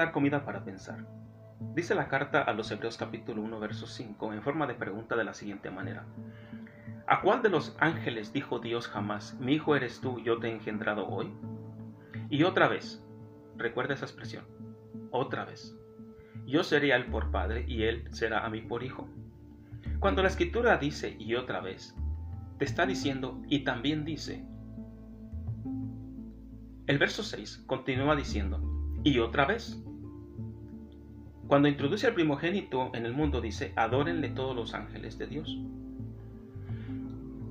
dar comida para pensar. Dice la carta a los Hebreos capítulo 1, verso 5, en forma de pregunta de la siguiente manera. ¿A cuál de los ángeles dijo Dios jamás, mi hijo eres tú, yo te he engendrado hoy? Y otra vez, recuerda esa expresión, otra vez, yo seré a él por padre y él será a mí por hijo. Cuando la escritura dice y otra vez, te está diciendo y también dice. El verso 6 continúa diciendo y otra vez. Cuando introduce al primogénito en el mundo dice, adórenle todos los ángeles de Dios.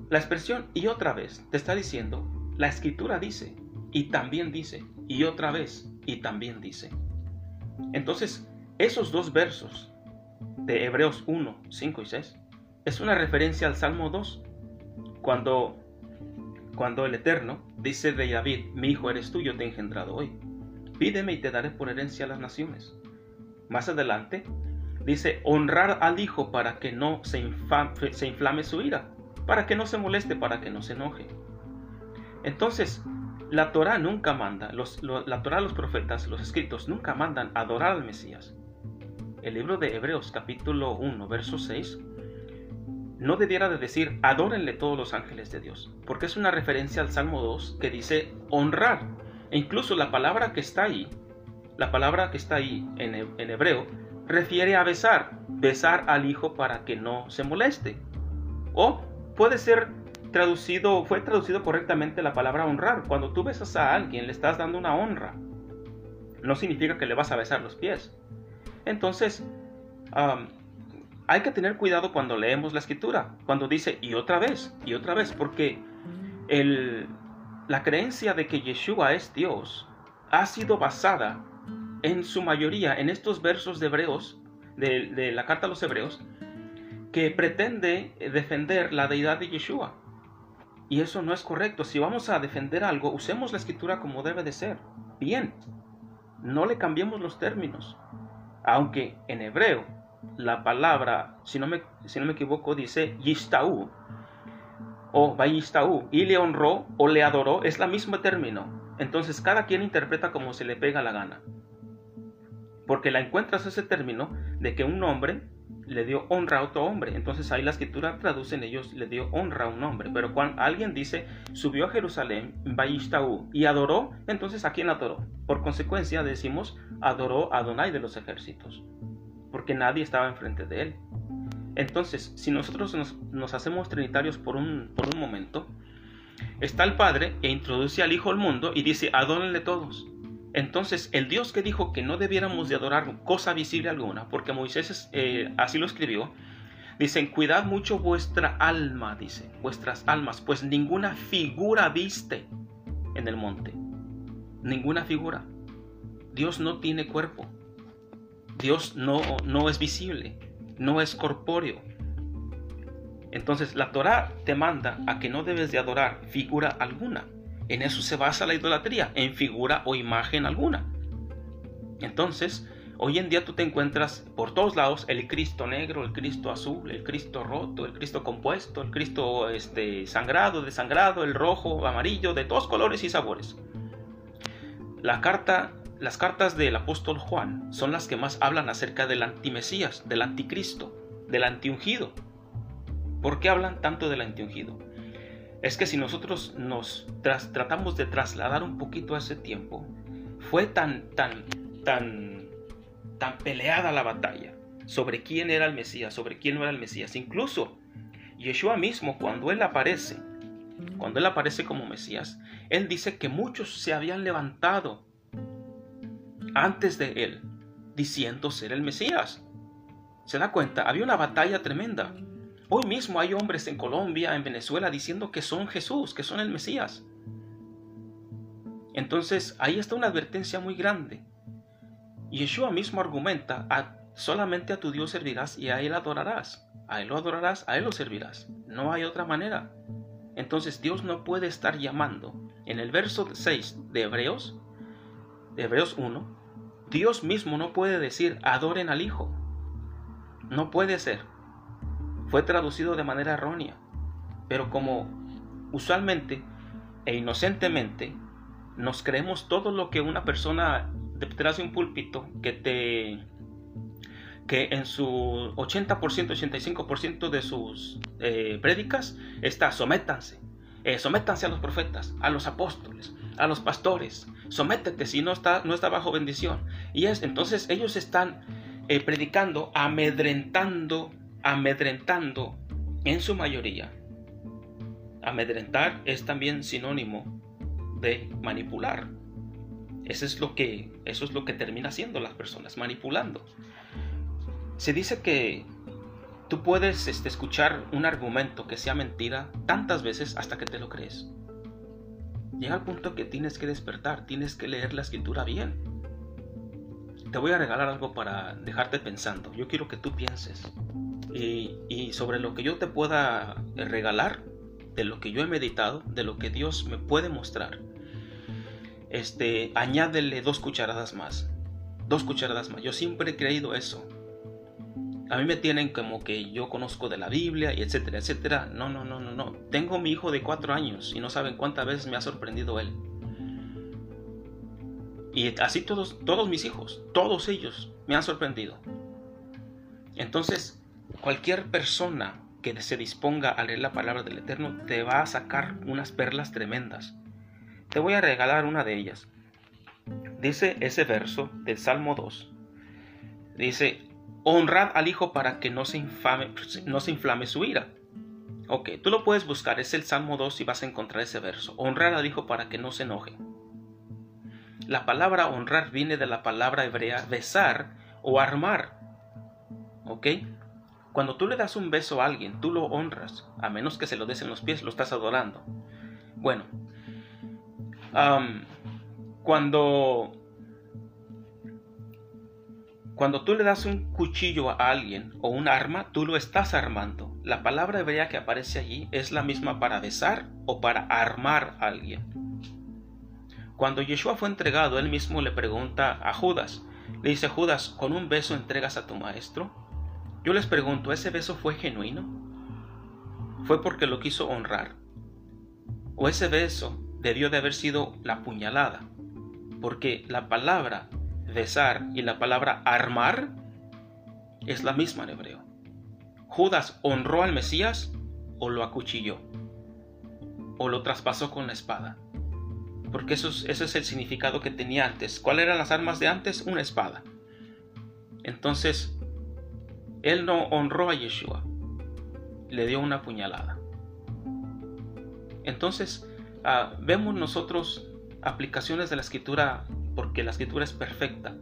La expresión y otra vez te está diciendo, la escritura dice, y también dice, y otra vez, y también dice. Entonces, esos dos versos de Hebreos 1, 5 y 6 es una referencia al Salmo 2, cuando, cuando el Eterno dice de David, mi hijo eres tú, yo te he engendrado hoy. Pídeme y te daré por herencia a las naciones. Más adelante dice, honrar al hijo para que no se, inflame su ira, para que no se moleste, para que no se enoje. Entonces, la Torah nunca manda, los, la Torah, los profetas, los escritos nunca mandan adorar al Mesías el libro de Hebreos capítulo 1, verso 6, no debiera de decir adórenle todos los ángeles de Dios, porque es una referencia al Salmo 2 que dice honrar. E incluso la palabra que está ahí, la palabra que está ahí en, en hebreo, refiere a besar, besar al hijo para que no se moleste. O puede ser traducido, fue traducido correctamente la palabra honrar. Cuando tú besas a alguien, le estás dando una honra. No significa que le vas a besar los pies. Entonces, hay que tener cuidado cuando leemos la escritura, cuando dice y otra vez, y otra vez, porque la creencia de que Yeshua es Dios ha sido basada en su mayoría en estos versos de Hebreos, de, la carta a los Hebreos, que pretende defender la deidad de Yeshua. Y eso no es correcto. Si vamos a defender algo, usemos la escritura como debe de ser. Bien. No le cambiemos los términos. Aunque en hebreo la palabra, si no me, si no me equivoco, dice Yistau o Bayistau, y le honró o le adoró, es la mismo término. Entonces cada quien interpreta como se le pega la gana. Porque la encuentras ese término de que un hombre le dio honra a otro hombre. Entonces ahí la escritura traduce en ellos, le dio honra a un hombre. Pero cuando alguien dice, subió a Jerusalén, Baishtaú, y adoró, entonces ¿a quién adoró? Por consecuencia decimos, adoró a Adonai de los ejércitos. Porque nadie estaba enfrente de él. Entonces, si nosotros nos, hacemos trinitarios por un, por un momento, está el Padre e introduce al Hijo al mundo y dice, adórenle todos. Entonces, el Dios que dijo que no debiéramos de adorar cosa visible alguna, porque Moisés eh, así lo escribió, dicen, cuidad mucho vuestra alma, dice, vuestras almas, pues ninguna figura viste en el monte, ninguna figura. Dios no tiene cuerpo, Dios no, no es visible, no es corpóreo. Entonces la Torah te manda a que no debes de adorar figura alguna. En eso se basa la idolatría, en figura o imagen alguna. Entonces, hoy en día tú te encuentras por todos lados el Cristo negro, el Cristo azul, el Cristo roto, el Cristo compuesto, el Cristo este, sangrado, desangrado, el rojo, amarillo, de todos colores y sabores. La carta, las cartas del apóstol Juan son las que más hablan acerca del antimesías, del anticristo, del antiungido. ¿Por qué hablan tanto del antiungido? Es que si nosotros nos tratamos de trasladar un poquito a ese tiempo, fue tan, tan, tan, tan peleada la batalla sobre quién era el Mesías, sobre quién no era el Mesías. Incluso Yeshua mismo, cuando él aparece, cuando él aparece como Mesías, él dice que muchos se habían levantado antes de él, diciendo ser el Mesías. ¿Se da cuenta? Había una batalla tremenda. Hoy mismo hay hombres en Colombia, en Venezuela, diciendo que son Jesús, que son el Mesías. Entonces ahí está una advertencia muy grande. Yeshua mismo argumenta, solamente a tu Dios servirás y a Él adorarás. A Él lo adorarás, a Él lo servirás. No hay otra manera. Entonces Dios no puede estar llamando. En el verso 6 de Hebreos, de Hebreos 1, Dios mismo no puede decir adoren al Hijo. No puede ser fue traducido de manera errónea, pero como usualmente e inocentemente nos creemos todo lo que una persona detrás de un púlpito que te que en su 80%, 85% de sus eh, prédicas está sométanse, eh, sométanse a los profetas, a los apóstoles, a los pastores, sométete si no está, no está bajo bendición. Y es entonces ellos están eh, predicando, amedrentando, amedrentando en su mayoría. Amedrentar es también sinónimo de manipular. Eso es lo que, eso es lo que termina haciendo las personas, manipulando. Se dice que tú puedes este, escuchar un argumento que sea mentira tantas veces hasta que te lo crees. Llega al punto que tienes que despertar, tienes que leer la escritura bien. Te voy a regalar algo para dejarte pensando. Yo quiero que tú pienses. Y, sobre lo que yo te pueda regalar, de lo que yo he meditado, de lo que Dios me puede mostrar este, añádele dos cucharadas más. Dos cucharadas más. Yo siempre he creído eso. A mí me tienen como que yo conozco de la Biblia y etcétera, etcétera. No, no, no, no, no. Tengo mi hijo de cuatro años y no saben cuántas veces me ha sorprendido él. Y así todos, todos mis hijos, todos ellos me han sorprendido. Entonces, cualquier persona que se disponga a leer la palabra del Eterno te va a sacar unas perlas tremendas. Te voy a regalar una de ellas. Dice ese verso del Salmo 2. Dice, honrad al Hijo para que no se, inflame su ira. Ok, tú lo puedes buscar, es el Salmo 2 y vas a encontrar ese verso. Honrar al Hijo para que no se enoje. La palabra honrar viene de la palabra hebrea besar o armar. ¿Ok? Cuando tú le das un beso a alguien, tú lo honras, a menos que se lo des en los pies, lo estás adorando. Bueno, cuando, cuando tú le das un cuchillo a alguien o un arma, tú lo estás armando. La palabra hebrea que aparece allí es la misma para besar o para armar a alguien. Cuando Yeshua fue entregado, él mismo le pregunta a Judas, le dice, Judas, ¿con un beso entregas a tu maestro? Yo les pregunto, ¿ese beso fue genuino? ¿Fue porque lo quiso honrar? ¿O ese beso debió de haber sido la puñalada, porque la palabra besar y la palabra armar es la misma en hebreo. Judas honró al Mesías o lo acuchilló o lo traspasó con la espada. Porque eso es, el significado que tenía antes. ¿Cuáles eran las armas de antes? Una espada. Entonces, él no honró a Yeshua, le dio una puñalada. Entonces, Ah, vemos nosotros aplicaciones de la escritura porque la escritura es perfecta.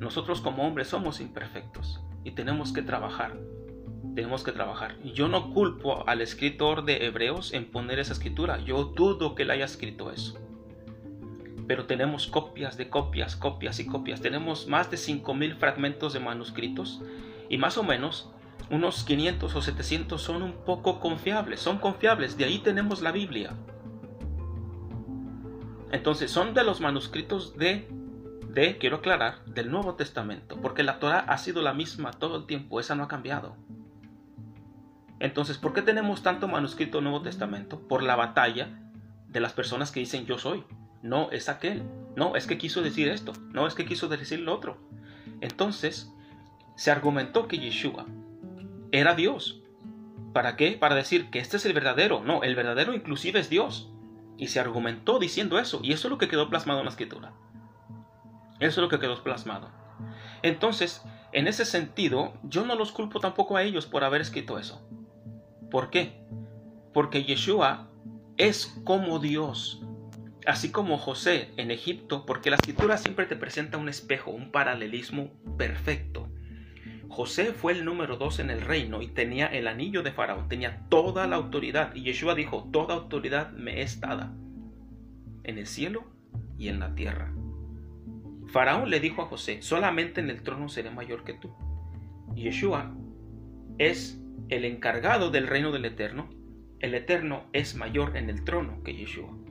Nosotros como hombres somos imperfectos y tenemos que trabajar. Tenemos que trabajar. Yo no culpo al escritor de Hebreos en poner esa escritura. Yo dudo que él haya escrito eso. Pero tenemos copias de copias, copias y copias. Tenemos más de 5.000 fragmentos de manuscritos y más o menos unos 500 o 700 son un poco confiables, son confiables, de ahí tenemos la Biblia. Entonces son de los manuscritos de, de, quiero aclarar, del Nuevo Testamento, porque la Torah ha sido la misma todo el tiempo, esa no ha cambiado. Entonces, ¿por qué tenemos tanto manuscrito Nuevo Testamento? Por la batalla de las personas que dicen yo soy. No, es aquel. No, es que quiso decir esto. No, es que quiso decir lo otro. Entonces, se argumentó que Yeshua era Dios. ¿Para qué? Para decir que este es el verdadero. No, el verdadero inclusive es Dios. Y se argumentó diciendo eso. Y eso es lo que quedó plasmado en la escritura. Eso es lo que quedó plasmado. Entonces, en ese sentido, yo no los culpo tampoco a ellos por haber escrito eso. ¿Por qué? Porque Yeshua es como Dios. Así como José en Egipto, porque la escritura siempre te presenta un espejo, un paralelismo perfecto. José fue el número dos en el reino y tenía el anillo de Faraón, tenía toda la autoridad. Y Yeshua dijo, toda autoridad me es dada en el cielo y en la tierra. Faraón le dijo a José, solamente en el trono seré mayor que tú. Yeshua es el encargado del reino del Eterno. El Eterno es mayor en el trono que Yeshua.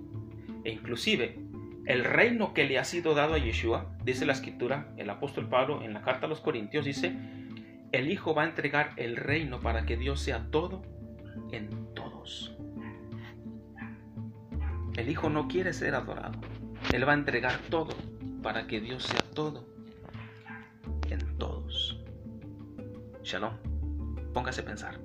E inclusive el reino que le ha sido dado a Yeshua, dice la escritura, el apóstol Pablo en la carta a los Corintios dice, el Hijo va a entregar el reino para que Dios sea todo en todos. El Hijo no quiere ser adorado. Él va a entregar todo para que Dios sea todo en todos. Shalom. Póngase a pensar.